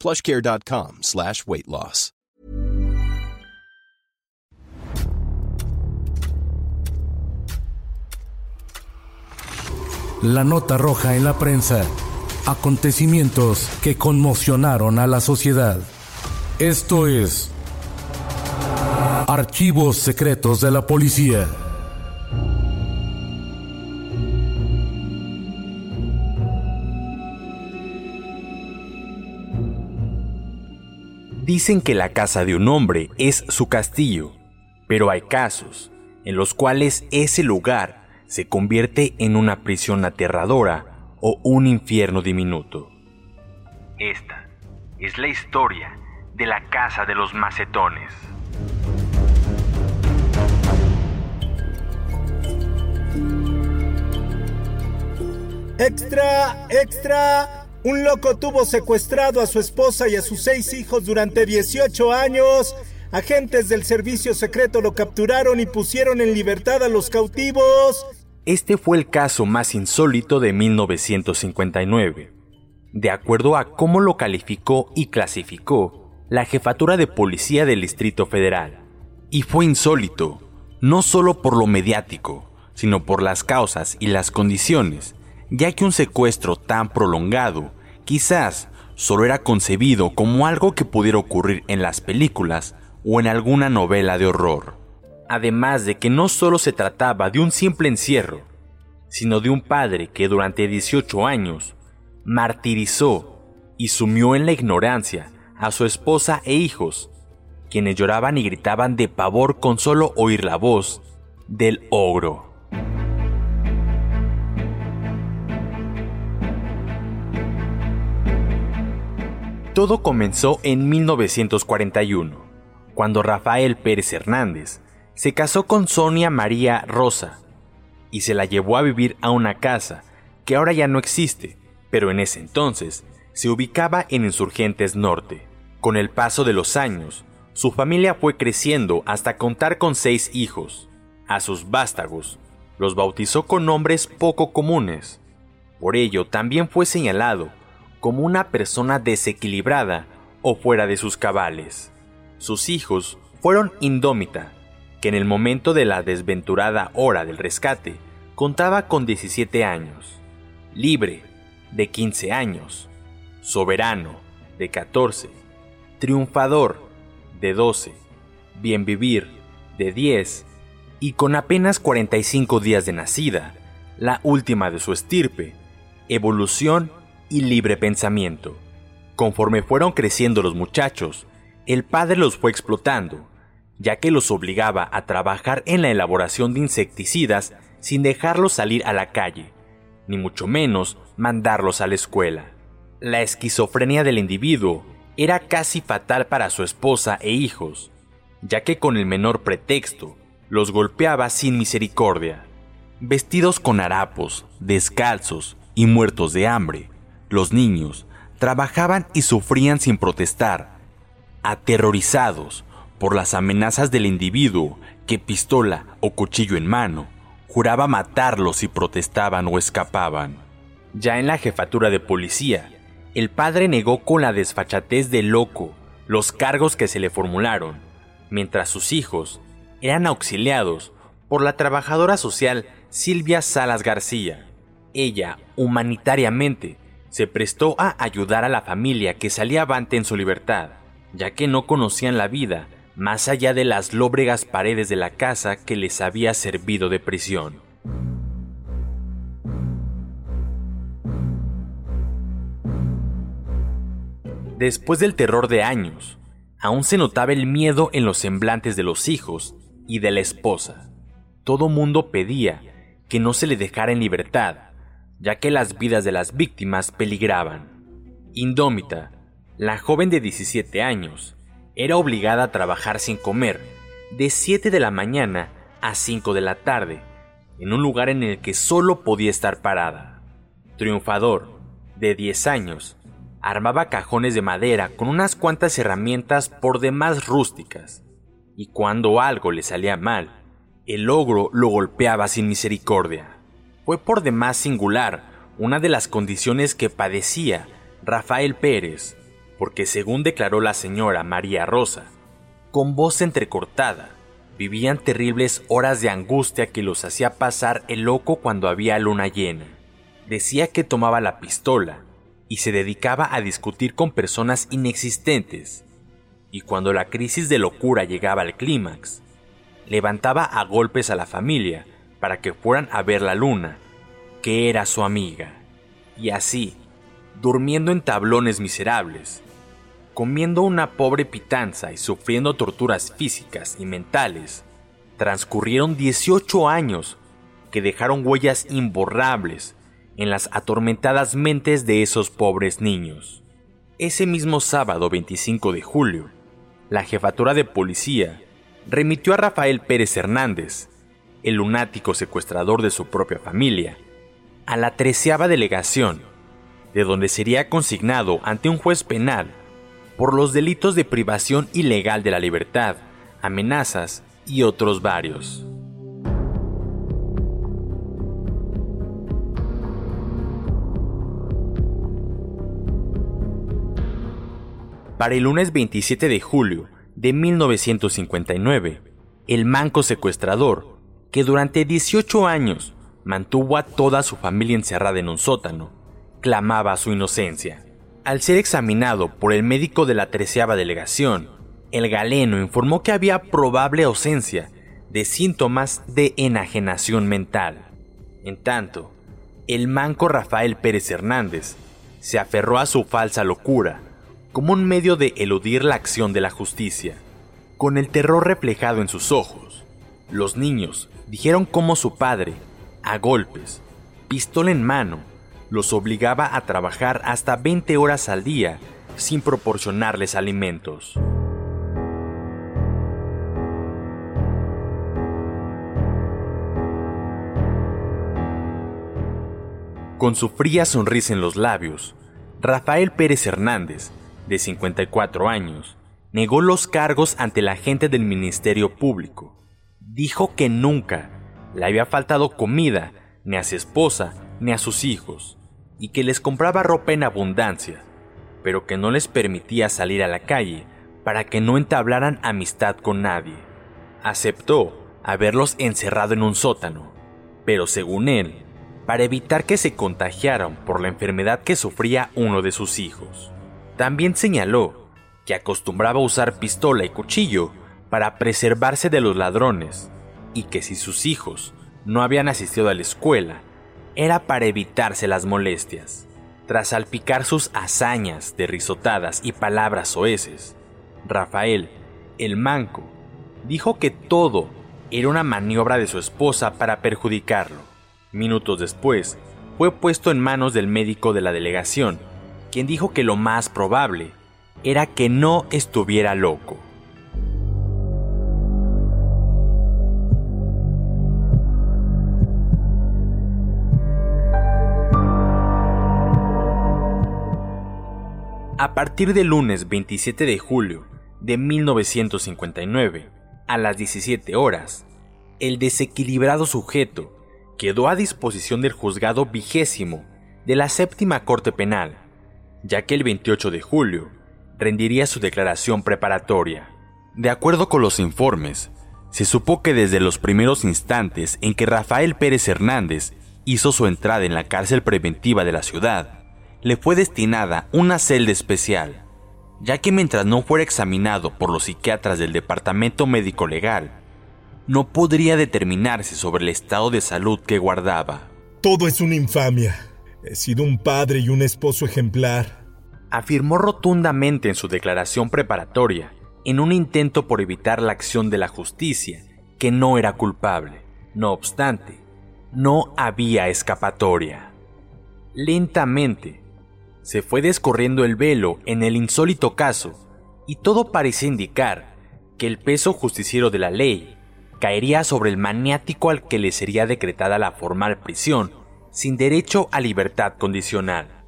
plushcare.com slash weight loss. La nota roja en la prensa. Acontecimientos que conmocionaron a la sociedad. Esto es Archivos Secretos de la Policía. Dicen que la casa de un hombre es su castillo, pero hay casos en los cuales ese lugar se convierte en una prisión aterradora o un infierno diminuto. Esta es la historia de la casa de los macetones. ¡Extra! ¡Extra! Un loco tuvo secuestrado a su esposa y a sus seis hijos durante 18 años. Agentes del servicio secreto lo capturaron y pusieron en libertad a los cautivos. Este fue el caso más insólito de 1959. De acuerdo a cómo lo calificó y clasificó la jefatura de policía del Distrito Federal. Y fue insólito, no solo por lo mediático, sino por las causas y las condiciones ya que un secuestro tan prolongado quizás solo era concebido como algo que pudiera ocurrir en las películas o en alguna novela de horror. Además de que no solo se trataba de un simple encierro, sino de un padre que durante 18 años martirizó y sumió en la ignorancia a su esposa e hijos, quienes lloraban y gritaban de pavor con solo oír la voz del ogro. Todo comenzó en 1941, cuando Rafael Pérez Hernández se casó con Sonia María Rosa y se la llevó a vivir a una casa que ahora ya no existe, pero en ese entonces se ubicaba en Insurgentes Norte. Con el paso de los años, su familia fue creciendo hasta contar con seis hijos. A sus vástagos los bautizó con nombres poco comunes. Por ello también fue señalado como una persona desequilibrada o fuera de sus cabales. Sus hijos fueron Indómita, que en el momento de la desventurada hora del rescate contaba con 17 años, Libre, de 15 años, Soberano, de 14, Triunfador, de 12, Bien Vivir, de 10, y con apenas 45 días de nacida, la última de su estirpe, Evolución y libre pensamiento. Conforme fueron creciendo los muchachos, el padre los fue explotando, ya que los obligaba a trabajar en la elaboración de insecticidas sin dejarlos salir a la calle, ni mucho menos mandarlos a la escuela. La esquizofrenia del individuo era casi fatal para su esposa e hijos, ya que con el menor pretexto los golpeaba sin misericordia. Vestidos con harapos, descalzos y muertos de hambre, los niños trabajaban y sufrían sin protestar, aterrorizados por las amenazas del individuo que pistola o cuchillo en mano juraba matarlos si protestaban o escapaban. Ya en la jefatura de policía, el padre negó con la desfachatez de loco los cargos que se le formularon, mientras sus hijos eran auxiliados por la trabajadora social Silvia Salas García. Ella, humanitariamente, se prestó a ayudar a la familia que salía avante en su libertad, ya que no conocían la vida más allá de las lóbregas paredes de la casa que les había servido de prisión. Después del terror de años, aún se notaba el miedo en los semblantes de los hijos y de la esposa. Todo mundo pedía que no se le dejara en libertad, ya que las vidas de las víctimas peligraban. Indómita, la joven de 17 años, era obligada a trabajar sin comer, de 7 de la mañana a 5 de la tarde, en un lugar en el que solo podía estar parada. Triunfador, de 10 años, armaba cajones de madera con unas cuantas herramientas por demás rústicas, y cuando algo le salía mal, el ogro lo golpeaba sin misericordia. Fue por demás singular una de las condiciones que padecía Rafael Pérez, porque según declaró la señora María Rosa, con voz entrecortada, vivían terribles horas de angustia que los hacía pasar el loco cuando había luna llena. Decía que tomaba la pistola y se dedicaba a discutir con personas inexistentes, y cuando la crisis de locura llegaba al clímax, levantaba a golpes a la familia para que fueran a ver la luna, que era su amiga, y así, durmiendo en tablones miserables, comiendo una pobre pitanza y sufriendo torturas físicas y mentales, transcurrieron 18 años que dejaron huellas imborrables en las atormentadas mentes de esos pobres niños. Ese mismo sábado 25 de julio, la jefatura de policía remitió a Rafael Pérez Hernández, el lunático secuestrador de su propia familia, a la treceava delegación, de donde sería consignado ante un juez penal por los delitos de privación ilegal de la libertad, amenazas y otros varios. Para el lunes 27 de julio de 1959, el manco secuestrador, que durante 18 años mantuvo a toda su familia encerrada en un sótano, clamaba su inocencia. Al ser examinado por el médico de la treceava delegación, el galeno informó que había probable ausencia de síntomas de enajenación mental. En tanto, el manco Rafael Pérez Hernández se aferró a su falsa locura como un medio de eludir la acción de la justicia. Con el terror reflejado en sus ojos, los niños dijeron cómo su padre, a golpes, pistola en mano, los obligaba a trabajar hasta 20 horas al día sin proporcionarles alimentos. Con su fría sonrisa en los labios, Rafael Pérez Hernández de 54 años, negó los cargos ante la gente del Ministerio Público. Dijo que nunca le había faltado comida ni a su esposa ni a sus hijos, y que les compraba ropa en abundancia, pero que no les permitía salir a la calle para que no entablaran amistad con nadie. Aceptó haberlos encerrado en un sótano, pero según él, para evitar que se contagiaran por la enfermedad que sufría uno de sus hijos. También señaló que acostumbraba usar pistola y cuchillo para preservarse de los ladrones y que si sus hijos no habían asistido a la escuela, era para evitarse las molestias. Tras salpicar sus hazañas de risotadas y palabras soeces, Rafael, el manco, dijo que todo era una maniobra de su esposa para perjudicarlo. Minutos después, fue puesto en manos del médico de la delegación quien dijo que lo más probable era que no estuviera loco. A partir del lunes 27 de julio de 1959, a las 17 horas, el desequilibrado sujeto quedó a disposición del juzgado vigésimo de la séptima Corte Penal ya que el 28 de julio rendiría su declaración preparatoria. De acuerdo con los informes, se supo que desde los primeros instantes en que Rafael Pérez Hernández hizo su entrada en la cárcel preventiva de la ciudad, le fue destinada una celda especial, ya que mientras no fuera examinado por los psiquiatras del Departamento Médico Legal, no podría determinarse sobre el estado de salud que guardaba. Todo es una infamia. He sido un padre y un esposo ejemplar. Afirmó rotundamente en su declaración preparatoria, en un intento por evitar la acción de la justicia, que no era culpable. No obstante, no había escapatoria. Lentamente, se fue descorriendo el velo en el insólito caso, y todo parecía indicar que el peso justiciero de la ley caería sobre el maniático al que le sería decretada la formal prisión sin derecho a libertad condicional.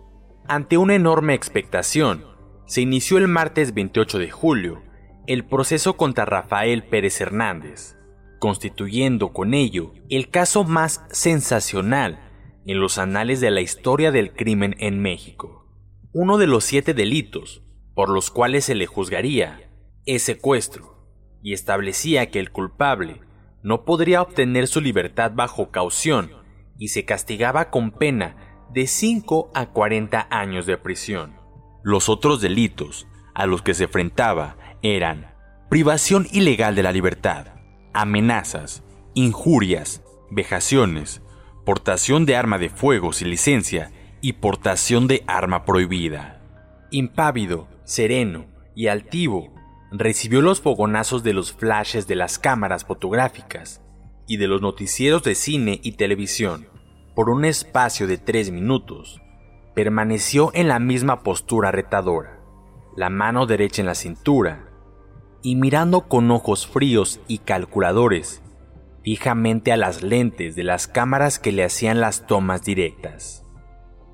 Ante una enorme expectación, se inició el martes 28 de julio el proceso contra Rafael Pérez Hernández, constituyendo con ello el caso más sensacional en los anales de la historia del crimen en México. Uno de los siete delitos por los cuales se le juzgaría es secuestro, y establecía que el culpable no podría obtener su libertad bajo caución y se castigaba con pena de 5 a 40 años de prisión. Los otros delitos a los que se enfrentaba eran privación ilegal de la libertad, amenazas, injurias, vejaciones, portación de arma de fuego sin licencia y portación de arma prohibida. Impávido, sereno y altivo, recibió los fogonazos de los flashes de las cámaras fotográficas y de los noticieros de cine y televisión. Por un espacio de tres minutos, permaneció en la misma postura retadora, la mano derecha en la cintura, y mirando con ojos fríos y calculadores fijamente a las lentes de las cámaras que le hacían las tomas directas.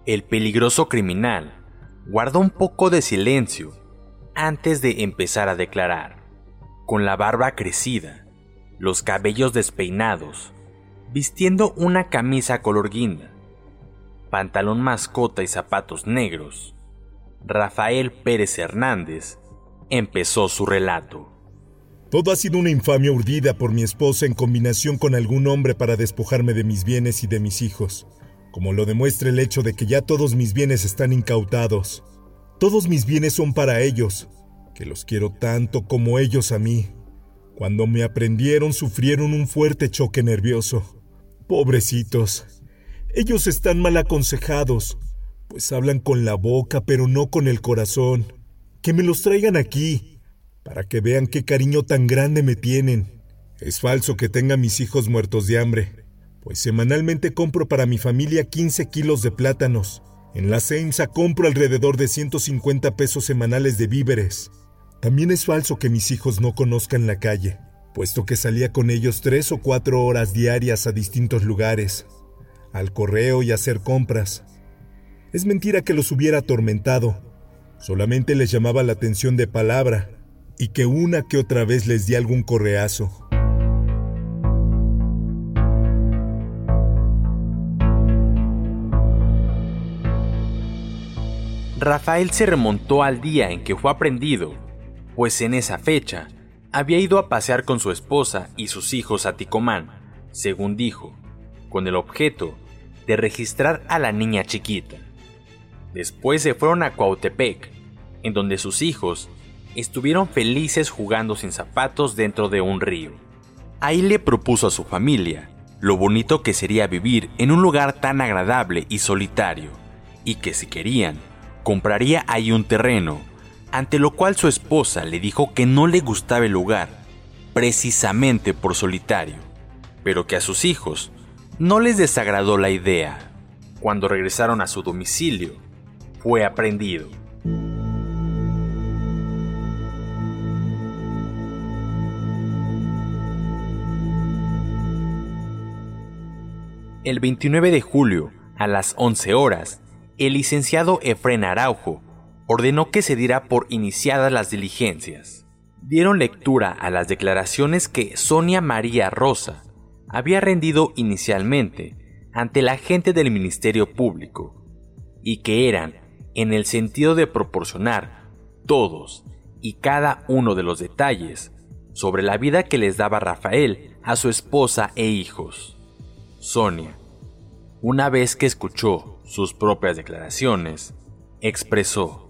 El peligroso criminal guardó un poco de silencio antes de empezar a declarar, con la barba crecida, los cabellos despeinados, vistiendo una camisa color guinda, pantalón mascota y zapatos negros, Rafael Pérez Hernández empezó su relato. Todo ha sido una infamia urdida por mi esposa en combinación con algún hombre para despojarme de mis bienes y de mis hijos, como lo demuestra el hecho de que ya todos mis bienes están incautados. Todos mis bienes son para ellos, que los quiero tanto como ellos a mí. Cuando me aprendieron sufrieron un fuerte choque nervioso. Pobrecitos. Ellos están mal aconsejados, pues hablan con la boca pero no con el corazón. Que me los traigan aquí, para que vean qué cariño tan grande me tienen. Es falso que tenga mis hijos muertos de hambre, pues semanalmente compro para mi familia 15 kilos de plátanos en la CENSA compro alrededor de 150 pesos semanales de víveres. También es falso que mis hijos no conozcan la calle, puesto que salía con ellos tres o cuatro horas diarias a distintos lugares, al correo y a hacer compras. Es mentira que los hubiera atormentado, solamente les llamaba la atención de palabra y que una que otra vez les di algún correazo. Rafael se remontó al día en que fue aprendido, pues en esa fecha había ido a pasear con su esposa y sus hijos a Ticomán, según dijo, con el objeto de registrar a la niña chiquita. Después se fueron a Cuautepec, en donde sus hijos estuvieron felices jugando sin zapatos dentro de un río. Ahí le propuso a su familia lo bonito que sería vivir en un lugar tan agradable y solitario, y que si querían, compraría ahí un terreno, ante lo cual su esposa le dijo que no le gustaba el lugar, precisamente por solitario, pero que a sus hijos no les desagradó la idea. Cuando regresaron a su domicilio, fue aprendido. El 29 de julio, a las 11 horas, el licenciado Efren Araujo ordenó que se diera por iniciadas las diligencias. Dieron lectura a las declaraciones que Sonia María Rosa había rendido inicialmente ante la gente del Ministerio Público y que eran en el sentido de proporcionar todos y cada uno de los detalles sobre la vida que les daba Rafael a su esposa e hijos. Sonia, una vez que escuchó sus propias declaraciones, expresó,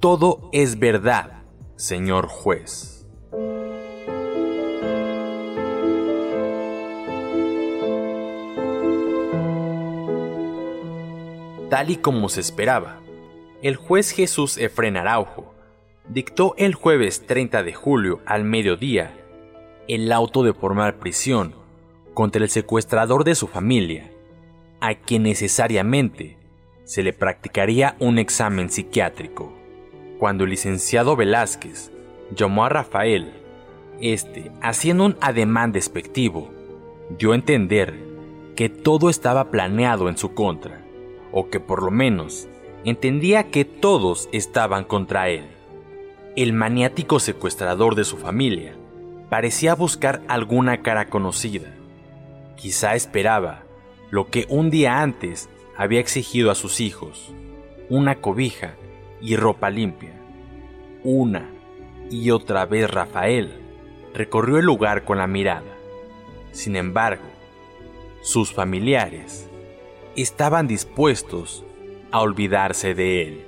Todo es verdad, señor juez. Tal y como se esperaba, el juez Jesús Efren Araujo dictó el jueves 30 de julio al mediodía el auto de formar prisión contra el secuestrador de su familia, a quien necesariamente se le practicaría un examen psiquiátrico. Cuando el licenciado Velázquez llamó a Rafael, este, haciendo un ademán despectivo, dio a entender que todo estaba planeado en su contra, o que por lo menos entendía que todos estaban contra él. El maniático secuestrador de su familia parecía buscar alguna cara conocida. Quizá esperaba lo que un día antes había exigido a sus hijos, una cobija y ropa limpia. Una y otra vez Rafael recorrió el lugar con la mirada. Sin embargo, sus familiares estaban dispuestos a olvidarse de él.